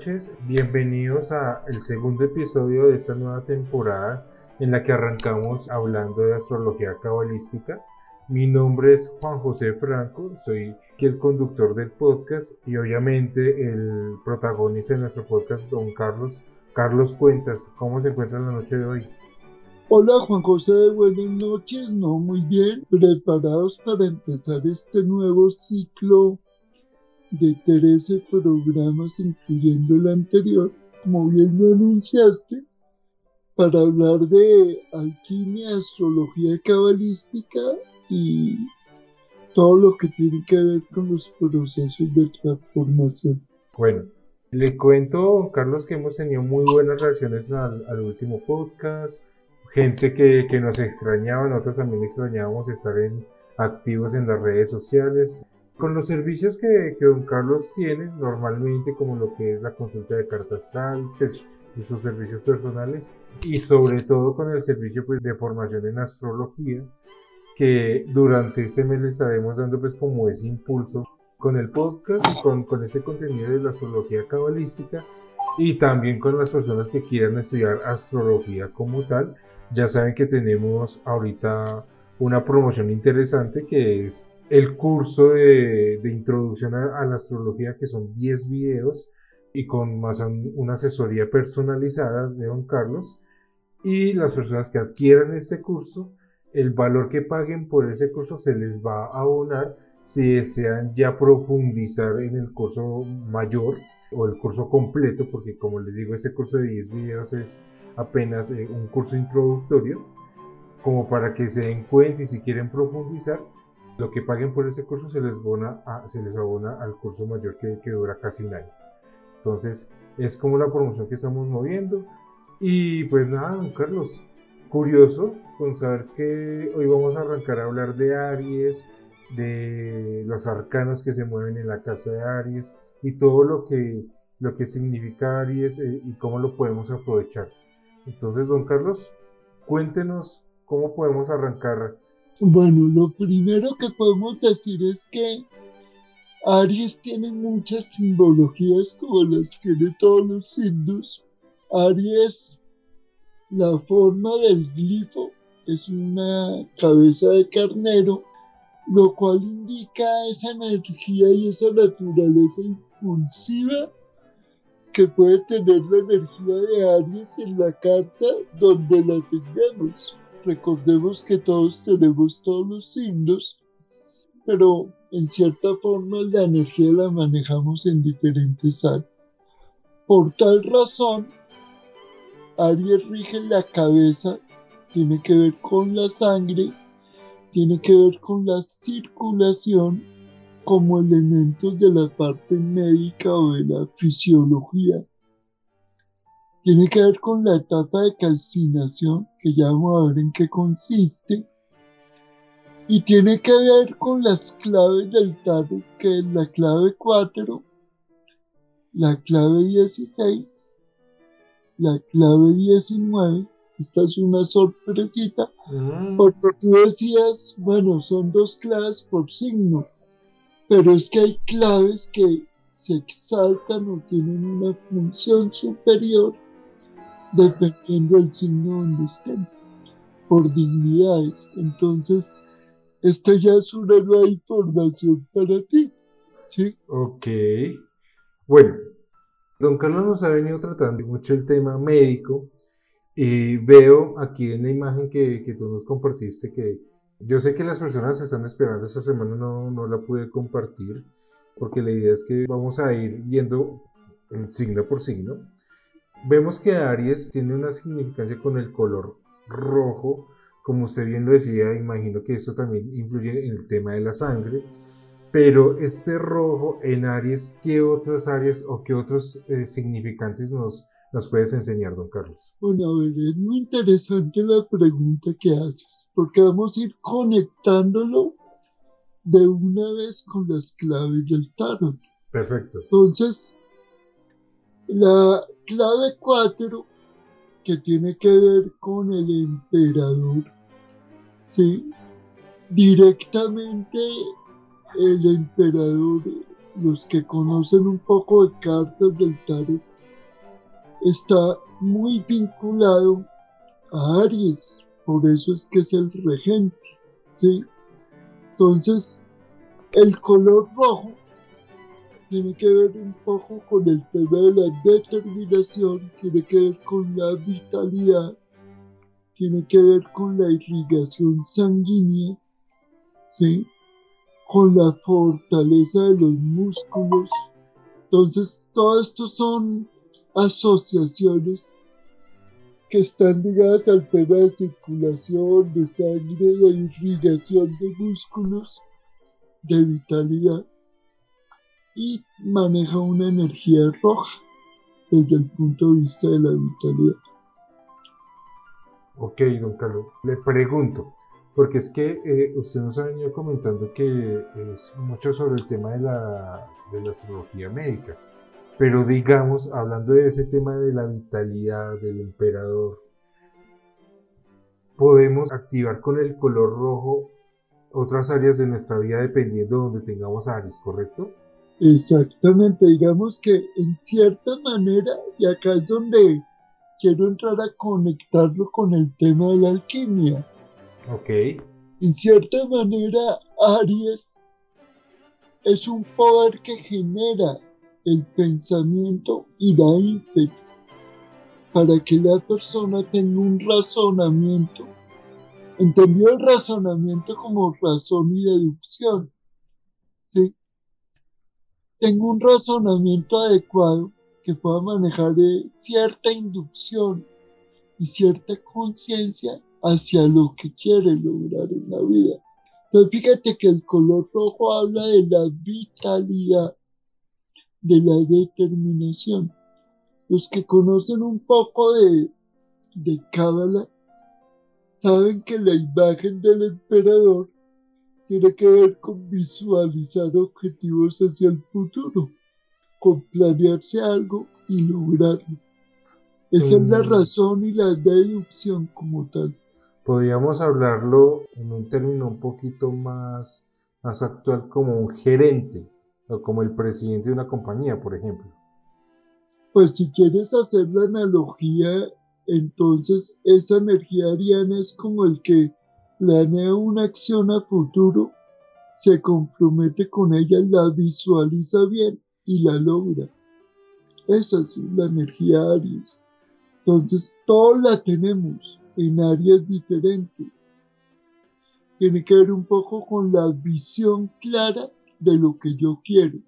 Noches, bienvenidos a el segundo episodio de esta nueva temporada en la que arrancamos hablando de astrología cabalística. Mi nombre es Juan José Franco, soy el conductor del podcast y obviamente el protagonista de nuestro podcast, don Carlos. Carlos Cuentas, ¿cómo se encuentra la noche de hoy? Hola Juan José, buenas noches, no muy bien, preparados para empezar este nuevo ciclo de 13 programas, incluyendo el anterior, como bien lo anunciaste, para hablar de alquimia, astrología cabalística y todo lo que tiene que ver con los procesos de transformación. Bueno, le cuento, Carlos, que hemos tenido muy buenas reacciones al, último podcast, gente que, que, nos extrañaba, nosotros también extrañábamos estar en, activos en las redes sociales con los servicios que, que, don Carlos tiene normalmente, como lo que es la consulta de carta astral, pues, y sus servicios personales, y sobre todo con el servicio pues, de formación en astrología, que durante ese mes le estaremos dando pues como ese impulso con el podcast y con, con ese contenido de la astrología cabalística y también con las personas que quieran estudiar astrología como tal. Ya saben que tenemos ahorita una promoción interesante que es el curso de, introducción a, la astrología, que son 10 videos y con más una asesoría personalizada de don Carlos. Y las personas que adquieran este curso, el valor que paguen por ese curso se les va a abonar si desean ya profundizar en el curso mayor o el curso completo, porque como les digo, ese curso de 10 videos es apenas eh, un curso introductorio, como para que se den cuenta y si quieren profundizar, lo que paguen por ese curso se les, abona, se les abona al curso mayor que, que dura casi un año. Entonces, es como la promoción que estamos moviendo. Y pues nada, don Carlos, curioso con saber que hoy vamos a arrancar a hablar de Aries, de los arcanos que se mueven en la casa de Aries y todo lo que, lo que significa Aries eh, y cómo lo podemos aprovechar. Entonces, don Carlos, cuéntenos cómo podemos arrancar bueno, lo primero que podemos decir es que Aries tiene muchas simbologías como las tiene todos los hindus. Aries, la forma del glifo es una cabeza de carnero, lo cual indica esa energía y esa naturaleza impulsiva que puede tener la energía de Aries en la carta donde la tengamos. Recordemos que todos tenemos todos los signos, pero en cierta forma la energía la manejamos en diferentes áreas. Por tal razón, Aries rige la cabeza, tiene que ver con la sangre, tiene que ver con la circulación como elementos de la parte médica o de la fisiología tiene que ver con la etapa de calcinación, que ya vamos a ver en qué consiste, y tiene que ver con las claves del tarot, que es la clave 4, la clave 16, la clave 19, esta es una sorpresita, mm. porque tú decías, bueno, son dos claves por signo, pero es que hay claves que se exaltan o tienen una función superior dependiendo del signo donde estén, por dignidades. Entonces, esta ya es una nueva información para ti. ¿sí? Ok. Bueno, don Carlos nos ha venido tratando mucho el tema médico. Y veo aquí en la imagen que, que tú nos compartiste que yo sé que las personas están esperando esta semana, no, no la pude compartir, porque la idea es que vamos a ir viendo signo por signo Vemos que Aries tiene una significancia con el color rojo, como usted bien lo decía, imagino que eso también influye en el tema de la sangre. Pero este rojo en Aries, ¿qué otras áreas o qué otros eh, significantes nos, nos puedes enseñar, don Carlos? Bueno, a ver, es muy interesante la pregunta que haces, porque vamos a ir conectándolo de una vez con las claves del tarot. Perfecto. Entonces, la clave 4, que tiene que ver con el emperador, ¿sí? Directamente el emperador los que conocen un poco de cartas del tarot, está muy vinculado a Aries, por eso es que es el regente, ¿sí? Entonces, el color rojo tiene que ver un poco con el tema de la determinación, tiene que ver con la vitalidad, tiene que ver con la irrigación sanguínea, ¿sí? con la fortaleza de los músculos. Entonces, todo esto son asociaciones que están ligadas al tema de circulación, de sangre, de irrigación de músculos, de vitalidad y maneja una energía roja desde el punto de vista de la vitalidad. Ok, don Carlos, le pregunto, porque es que eh, usted nos ha venido comentando que es mucho sobre el tema de la, de la astrología médica, pero digamos, hablando de ese tema de la vitalidad del emperador, podemos activar con el color rojo otras áreas de nuestra vida dependiendo de donde tengamos Aries, ¿correcto? Exactamente, digamos que en cierta manera, y acá es donde quiero entrar a conectarlo con el tema de la alquimia. Ok. En cierta manera, Aries es un poder que genera el pensamiento y da ímpetu para que la persona tenga un razonamiento. Entendió el razonamiento como razón y deducción. ¿sí? Tengo un razonamiento adecuado que pueda manejar cierta inducción y cierta conciencia hacia lo que quiere lograr en la vida. Entonces fíjate que el color rojo habla de la vitalidad, de la determinación. Los que conocen un poco de, de Cábala saben que la imagen del emperador tiene que ver con visualizar objetivos hacia el futuro, con planearse algo y lograrlo. Esa es la mm. razón y la deducción como tal. Podríamos hablarlo en un término un poquito más, más actual como un gerente o como el presidente de una compañía, por ejemplo. Pues si quieres hacer la analogía, entonces esa energía ariana es como el que planea una acción a futuro, se compromete con ella, la visualiza bien y la logra. Esa es la energía Aries. Entonces, todos la tenemos en áreas diferentes. Tiene que ver un poco con la visión clara de lo que yo quiero.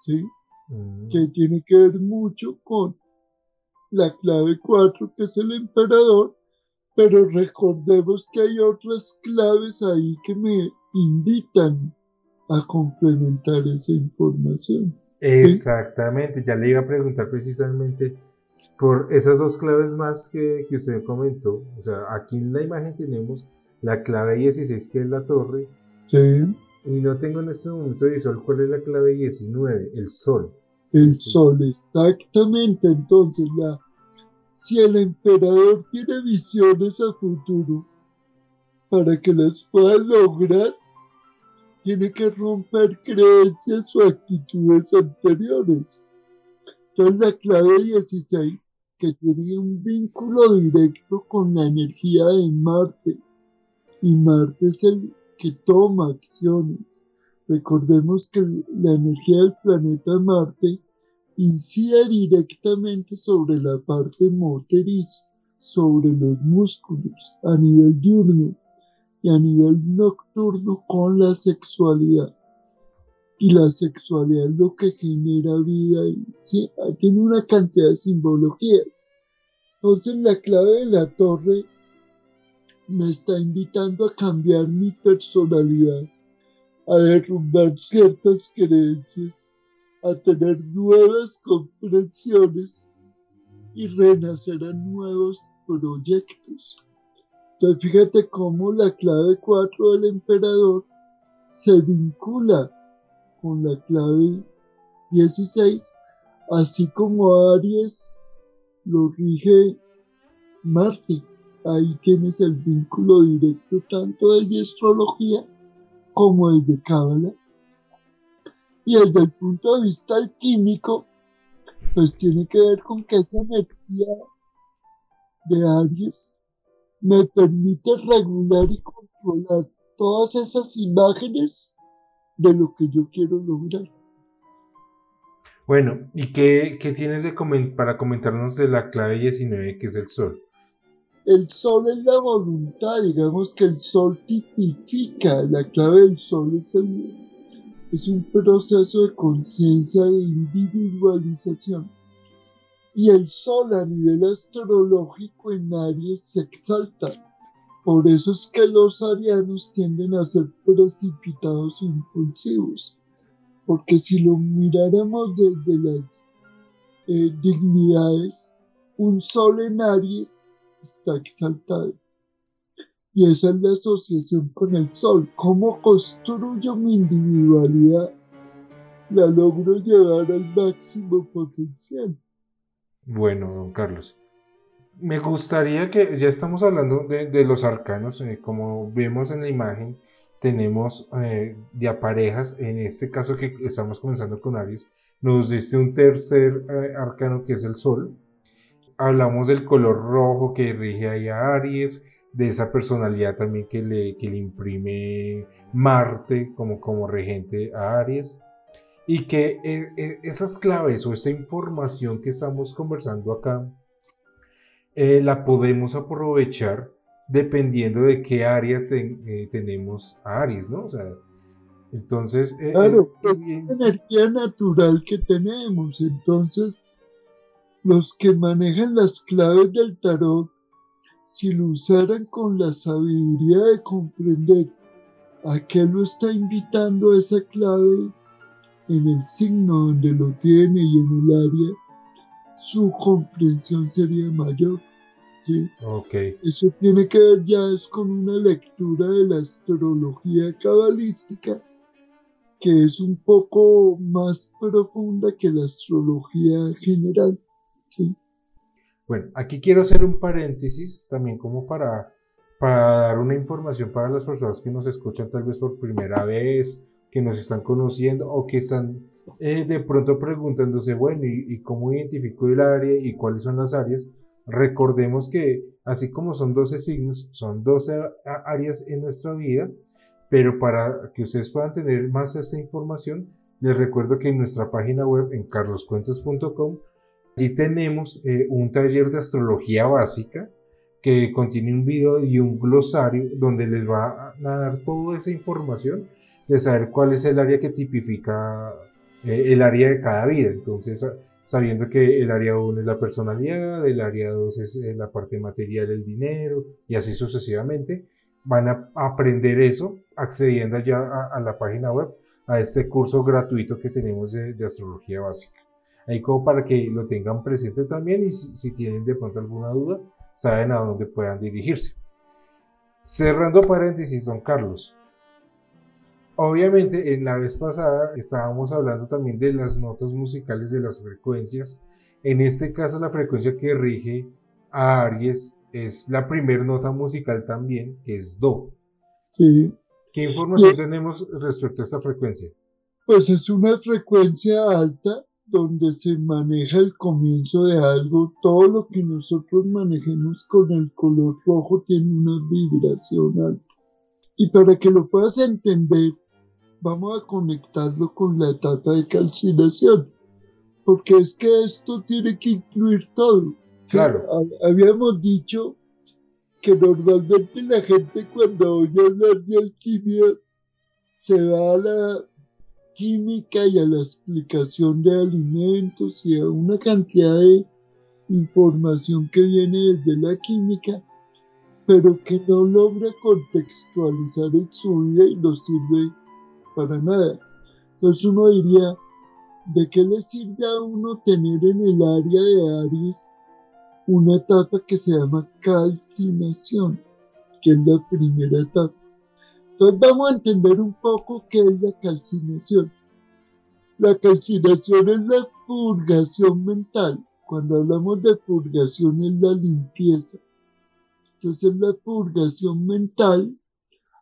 ¿Sí? Mm. Que tiene que ver mucho con la clave 4, que es el emperador, pero recordemos que hay otras claves ahí que me invitan a complementar esa información. Exactamente, ya le iba a preguntar precisamente por esas dos claves más que, que, usted comentó. O sea, aquí en la imagen tenemos la clave 16 que es la torre. Sí. Y no tengo en este momento visual cuál es la clave 19, el sol. El sol, exactamente. Entonces, la si el emperador tiene visiones a futuro, para que las pueda lograr, tiene que romper creencias o actitudes anteriores. Entonces la clave 16, que tiene un vínculo directo con la energía de Marte, y Marte es el que toma acciones. Recordemos que la energía del planeta Marte incide directamente sobre la parte motriz, sobre los músculos a nivel diurno y a nivel nocturno con la sexualidad. Y la sexualidad es lo que genera vida y tiene una cantidad de simbologías. Entonces la clave de la torre me está invitando a cambiar mi personalidad, a derrumbar ciertas creencias a tener nuevas comprensiones y renacer a nuevos proyectos. Entonces fíjate cómo la clave 4 del emperador se vincula con la clave 16, así como Aries lo rige Marte. Ahí tienes el vínculo directo tanto de astrología como el de Cábala. Y desde el punto de vista químico, pues tiene que ver con que esa energía de Aries me permite regular y controlar todas esas imágenes de lo que yo quiero lograr. Bueno, ¿y qué, tienes de para comentarnos de la clave 19 que es el sol? El sol es la voluntad, digamos que el sol tipifica, la clave del sol es, es un proceso de conciencia de individualización. Y el sol a nivel astrológico en Aries se exalta. Por eso es que los arianos tienden a ser precipitados e impulsivos porque si lo miráramos desde las eh, dignidades, un sol en Aries está exaltado. Y esa es la asociación con el sol. ¿Cómo construyo mi individualidad? La logro llevar al máximo potencial. Bueno, don Carlos. Me gustaría que, ya estamos hablando de, los arcanos, eh, como vemos en la imagen, tenemos eh, de a parejas, en este caso que estamos comenzando con Aries, nos diste un tercer eh, arcano que es el Sol. Hablamos del color rojo que rige ahí a Aries, de esa personalidad también que le, que le imprime Marte como, como regente a Aries. Y que eh, esas claves o esa información que estamos conversando acá, la podemos aprovechar dependiendo de qué área eh, tenemos a Aries, ¿no? O sea, entonces... Eh, claro, eh, es energía natural que tenemos, entonces los que manejan las claves del tarot, si lo usaran con la sabiduría de comprender a qué lo está invitando esa clave en el signo donde lo tiene y en el área, su comprensión sería mayor. ¿sí? Eso tiene que ver ya es con una lectura de la astrología cabalística que es un poco más profunda que la astrología general. ¿sí? Bueno, aquí quiero hacer un paréntesis también como para, para dar una información para las personas que nos escuchan tal vez por primera vez, que nos están conociendo o que están eh, de pronto preguntándose, bueno, ¿y, ¿y, cómo identifico el área y cuáles son las áreas? Recordemos que así como son 12 signos, son 12 áreas en nuestra vida, pero para que ustedes puedan tener más esta información, les recuerdo que en nuestra página web en carloscuentos.com allí tenemos eh, un taller de astrología básica que contiene un video y un glosario donde les va a dar toda esa información de saber cuál es el área que tipifica eh, el área de cada vida. Entonces, sabiendo que el área 1 es la personalidad, el área 2 es eh, la parte material, el dinero, y así sucesivamente. Van a aprender eso accediendo ya a, la página web, a este curso gratuito que tenemos de, astrología básica. Ahí como para que lo tengan presente también y si, tienen de pronto alguna duda, saben a dónde puedan dirigirse. Cerrando paréntesis, don Carlos, Obviamente, en la vez pasada estábamos hablando también de las notas musicales de las frecuencias. En este caso, la frecuencia que rige a Aries es la primera nota musical también, que es Do. Sí. ¿Qué información tenemos respecto a esta frecuencia? Pues es una frecuencia alta donde se maneja el comienzo de algo. Todo lo que nosotros manejemos con el color rojo tiene una vibración alta. Y para que lo puedas entender, vamos a conectarlo con la etapa de calcinación, porque es que esto tiene que incluir todo. Claro. Habíamos dicho que normalmente la gente cuando oye hablar de alquimia se va a la química y a la explicación de alimentos y a una cantidad de información que viene desde la química, pero que no logra contextualizar en su vida y nos sirve para nada. Entonces uno diría, ¿de qué le sirve a uno tener en el área de Aries una etapa que se llama calcinación, que es la primera etapa? Entonces vamos a entender un poco qué es la calcinación. La calcinación es la purgación mental. Cuando hablamos de purgación es la limpieza. Entonces la purgación mental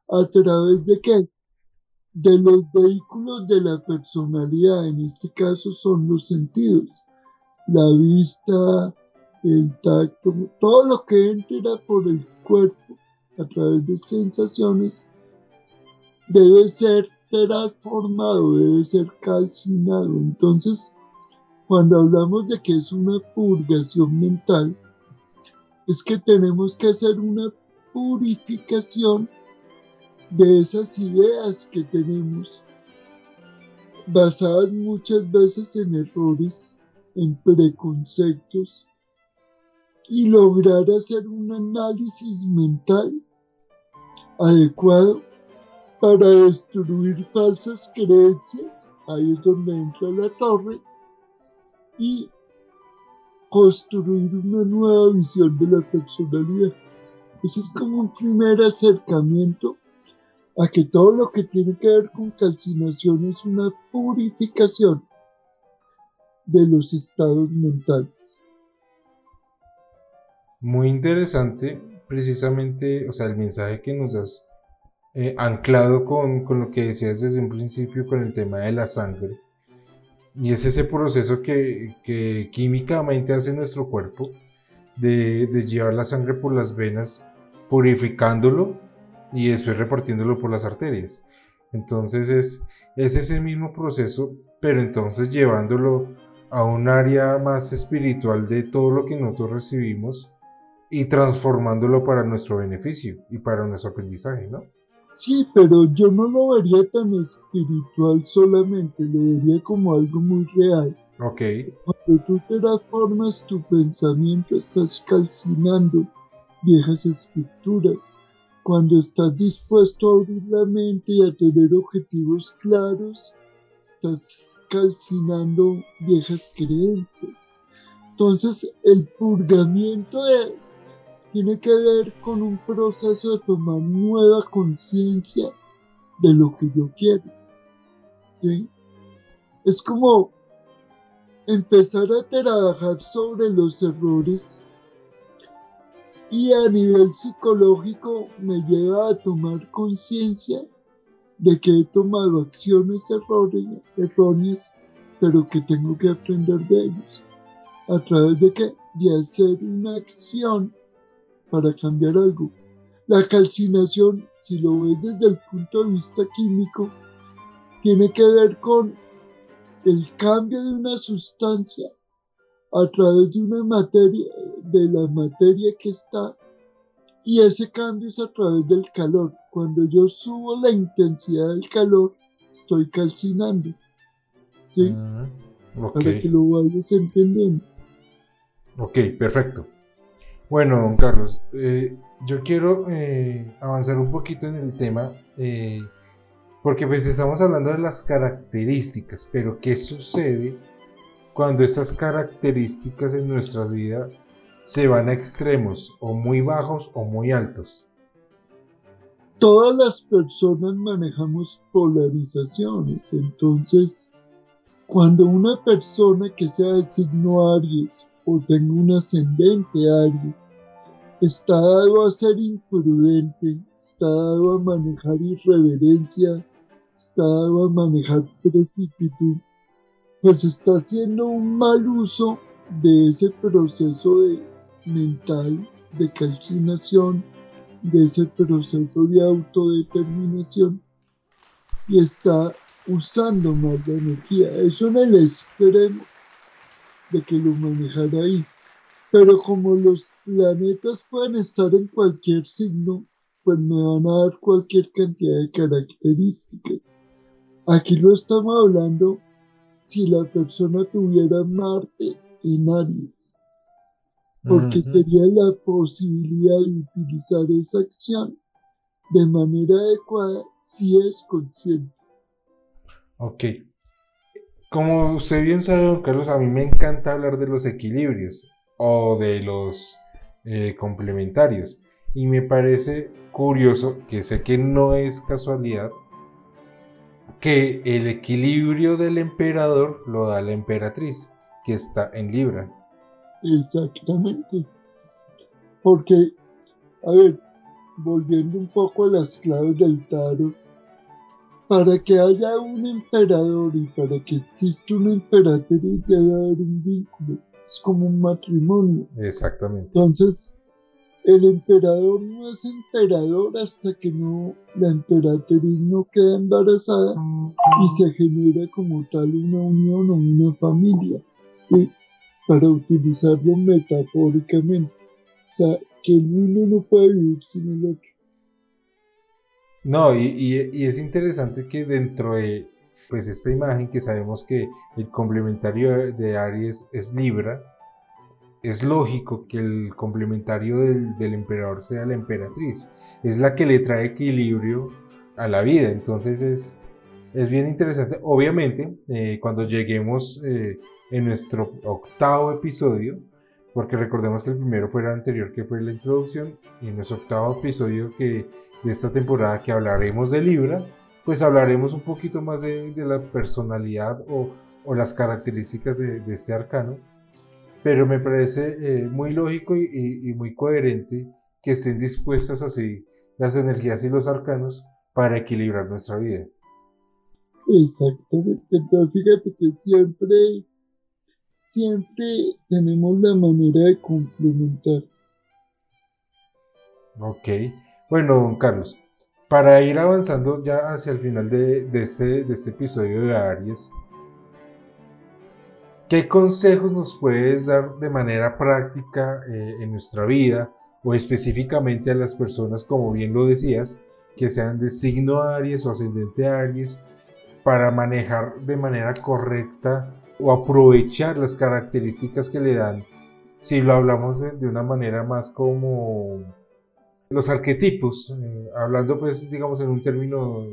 a través de qué? de los vehículos de la personalidad, en este caso son los sentidos, la vista, el tacto, todo lo que entra por el cuerpo a través de sensaciones debe ser transformado, debe ser calcinado. Entonces, cuando hablamos de que es una purgación mental, es que tenemos que hacer una purificación de esas ideas que tenemos, basadas muchas veces en errores, en preconceptos, y lograr hacer un análisis mental adecuado para destruir falsas creencias, ahí es donde entra la torre, y construir una nueva visión de la personalidad. Ese es como un primer acercamiento a que todo lo que tiene que ver con calcinación es una purificación de los estados mentales. Muy interesante, precisamente, o sea, el mensaje que nos has eh, anclado con, lo que decías desde un principio con el tema de la sangre. Y es ese proceso que, químicamente hace nuestro cuerpo de, de, llevar la sangre por las venas, purificándolo y después repartiéndolo por las arterias. Entonces es, es ese mismo proceso, pero entonces llevándolo a un área más espiritual de todo lo que nosotros recibimos y transformándolo para nuestro beneficio y para nuestro aprendizaje, ¿no? Sí, pero yo no lo vería tan espiritual solamente, lo vería como algo muy real. Ok. Cuando tú transformas tu pensamiento, estás calcinando viejas estructuras. Cuando estás dispuesto a abrir la mente y a tener objetivos claros, estás calcinando viejas creencias. Entonces, el purgamiento de, tiene que ver con un proceso de tomar nueva conciencia de lo que yo quiero. Es como empezar a trabajar sobre los errores y a nivel psicológico me lleva a tomar conciencia de que he tomado acciones erróneas, pero que tengo que aprender de ellos. ¿A través de qué? De hacer una acción para cambiar algo. La calcinación, si lo ves desde el punto de vista químico, tiene que ver con el cambio de una sustancia a través de una materia, de la materia que está, y ese cambio es a través del calor. Cuando yo subo la intensidad del calor, estoy calcinando. ¿Sí? Ah, para que lo vayas entendiendo. Ok, perfecto. Bueno, don Carlos, eh, yo quiero eh, avanzar un poquito en el tema, eh, porque pues estamos hablando de las características, pero ¿qué sucede cuando esas características en nuestras vidas se van a extremos, o muy bajos o muy altos? Todas las personas manejamos polarizaciones, entonces cuando una persona que sea de signo Aries o tengo un ascendente Aries, está dado a ser imprudente, está dado a manejar irreverencia, está dado a manejar precipitú, pues está haciendo un mal uso de ese proceso de mental de calcinación, de ese proceso de autodeterminación y está usando más la energía. Eso en el extremo de que lo manejara ahí. Pero como los planetas pueden estar en cualquier signo, pues me van a dar cualquier cantidad de características. Aquí lo estamos hablando si la persona tuviera Marte en Aries, porque sería la posibilidad de utilizar esa acción de manera adecuada si es consciente. Ok, como usted bien sabe, don Carlos, a mí me encanta hablar de los equilibrios o de los eh, complementarios. Y me parece curioso, que sé que no es casualidad, que el equilibrio del emperador lo da la emperatriz, que está en Libra. Exactamente. Porque, a ver, volviendo un poco a las claves del tarot, para que haya un emperador y para que exista una emperatriz debe haber un vínculo. Es como un matrimonio. Exactamente. Entonces, el emperador no es emperador hasta que no la emperatriz no queda embarazada y se genera como tal una unión o una familia, ¿sí? para utilizarlo metafóricamente. O sea, que el uno no puede vivir sin el otro. No, y, es interesante que dentro de pues esta imagen que sabemos que el complementario de Aries es Libra, es lógico que el complementario del, emperador sea la emperatriz. Es la que le trae equilibrio a la vida. Entonces es, es bien interesante. Obviamente, eh, cuando lleguemos eh, en nuestro octavo episodio, porque recordemos que el primero fue el anterior, que fue la introducción, y en nuestro octavo episodio que de esta temporada que hablaremos de Libra, pues hablaremos un poquito más de, la personalidad o, las características de, este arcano. Pero me parece eh, muy lógico y, muy coherente que estén dispuestas así las energías y los arcanos para equilibrar nuestra vida. Exactamente. Entonces fíjate que siempre, siempre tenemos la manera de complementar. Ok. Bueno, don Carlos, para ir avanzando ya hacia el final de, este, de este episodio de Aries, ¿qué consejos nos puedes dar de manera práctica eh, en nuestra vida o específicamente a las personas, como bien lo decías, que sean de signo Aries o ascendente Aries, para manejar de manera correcta o aprovechar las características que le dan, si lo hablamos de una manera más como los arquetipos, eh, hablando pues digamos en un término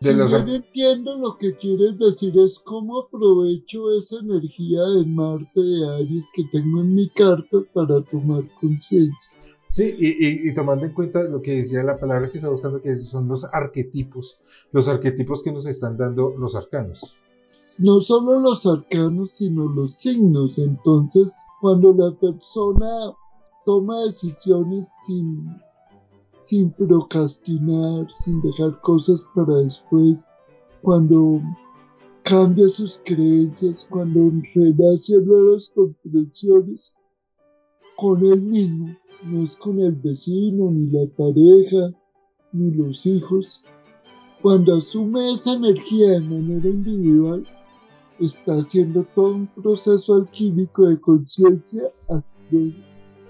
de los... Yo entiendo lo que quieres decir, es cómo aprovecho esa energía de Marte de Aries que tengo en mi carta para tomar conciencia. Sí, y, tomando en cuenta lo que decía la palabra que está buscando, que son los arquetipos, los arquetipos que nos están dando los arcanos. No solo los arcanos, sino los signos. Entonces, cuando la persona toma decisiones sin sin procrastinar, sin dejar cosas para después, cuando cambia sus creencias, cuando renace nuevas comprensiones con él mismo, no es con el vecino, ni la pareja, ni los hijos. Cuando asume esa energía de manera individual, está haciendo todo un proceso alquímico de conciencia a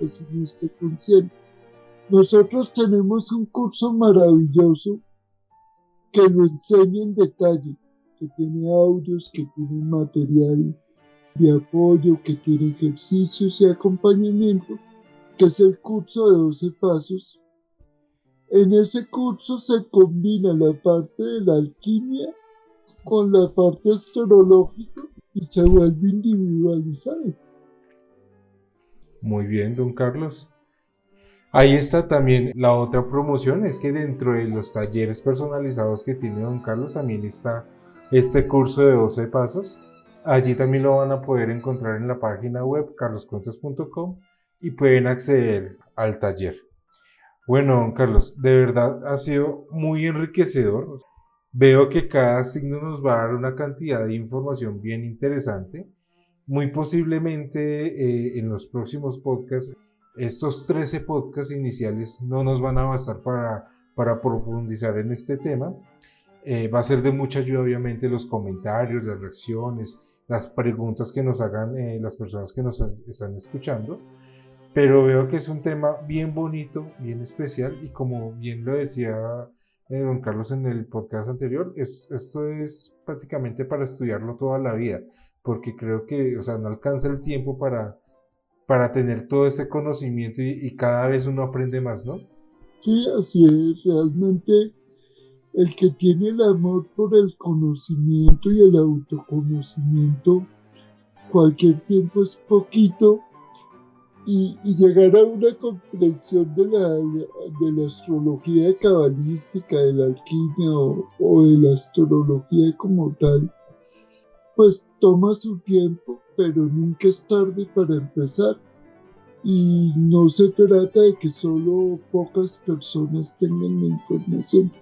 usted consciente. Nosotros tenemos un curso maravilloso que lo enseña en detalle, que tiene audios, que tiene material de apoyo, que tiene ejercicios y acompañamiento, que es el curso de 12 pasos. En ese curso se combina la parte de la alquimia con la parte astrológica y se vuelve individualizado. Muy bien, don Carlos. Ahí está también la otra promoción, es que dentro de los talleres personalizados que tiene don Carlos también está este curso de 12 pasos. Allí también lo van a poder encontrar en la página web carloscuentos.com y pueden acceder al taller. Bueno, don Carlos, de verdad ha sido muy enriquecedor. Veo que cada signo nos va a dar una cantidad de información bien interesante. Muy posiblemente eh, en los próximos podcasts estos 13 podcasts iniciales no nos van a bastar para, para profundizar en este tema. Eh, va a ser de mucha ayuda, obviamente, los comentarios, las reacciones, las preguntas que nos hagan eh, las personas que nos están escuchando. Pero veo que es un tema bien bonito, bien especial y como bien lo decía eh, don Carlos en el podcast anterior, es, esto es prácticamente para estudiarlo toda la vida, porque creo que, o sea, no alcanza el tiempo para, para tener todo ese conocimiento y, cada vez uno aprende más, ¿no? Sí, así es, realmente el que tiene el amor por el conocimiento y el autoconocimiento, cualquier tiempo es poquito y, llegar a una comprensión de la, de la astrología cabalística, de la alquimia o de la astrología como tal, pues toma su tiempo pero nunca es tarde para empezar. Y no se trata de que solo pocas personas tengan la información.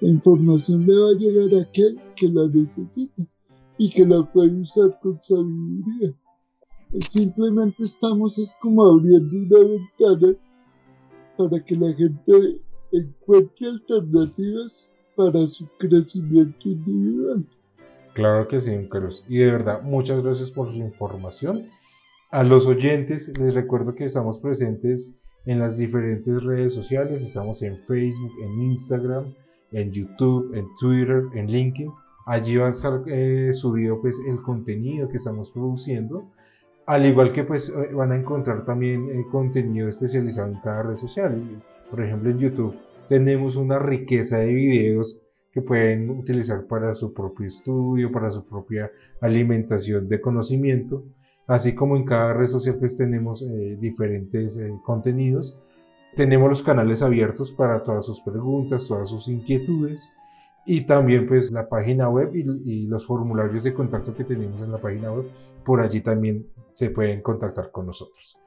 La información le va a llegar a aquel que la necesita y que la puede usar con sabiduría. Simplemente estamos es como abriendo una ventana para que la gente encuentre alternativas para su crecimiento individual. Claro que sí, Carlos. Y de verdad, muchas gracias por su información. A los oyentes les recuerdo que estamos presentes en las diferentes redes sociales. Estamos en Facebook, en Instagram, en YouTube, en Twitter, en LinkedIn. Allí va a estar eh, subido pues, el contenido que estamos produciendo. Al igual que pues eh, van a encontrar también eh, contenido especializado en cada red social. Por ejemplo, en YouTube tenemos una riqueza de videos que pueden utilizar para su propio estudio, para su propia alimentación de conocimiento. Así como en cada red social pues tenemos eh, diferentes eh, contenidos. Tenemos los canales abiertos para todas sus preguntas, todas sus inquietudes y también pues la página web y, los formularios de contacto que tenemos en la página web, por allí también se pueden contactar con nosotros.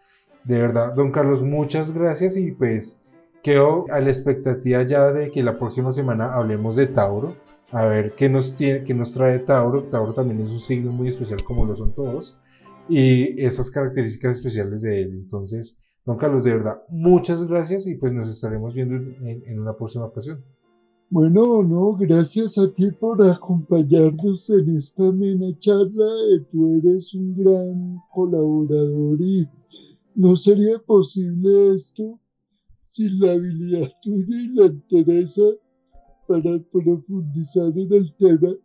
De verdad, don Carlos, muchas gracias y pues quedo a la expectativa ya de que la próxima semana hablemos de Tauro, a ver qué nos, tiene, qué nos trae Tauro. Tauro también es un signo muy especial como lo son todos y esas características especiales de él. Entonces, don Carlos, de verdad, muchas gracias y pues nos estaremos viendo en, una próxima ocasión. Bueno, no, gracias a ti por acompañarnos en esta amena charla. Tú eres un gran colaborador y no sería posible esto sin la habilidad tuya y la interesa para profundizar en el tema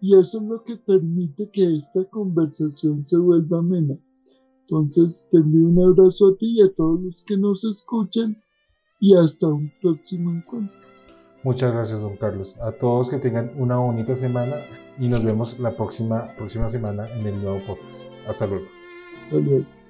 y eso es lo que permite que esta conversación se vuelva amena. Entonces, te envío un abrazo a ti y a todos los que nos escuchan y hasta un próximo encuentro. Muchas gracias, don Carlos. A todos que tengan una bonita semana y nos vemos la próxima, próxima semana en el nuevo podcast. Hasta luego. Hasta luego.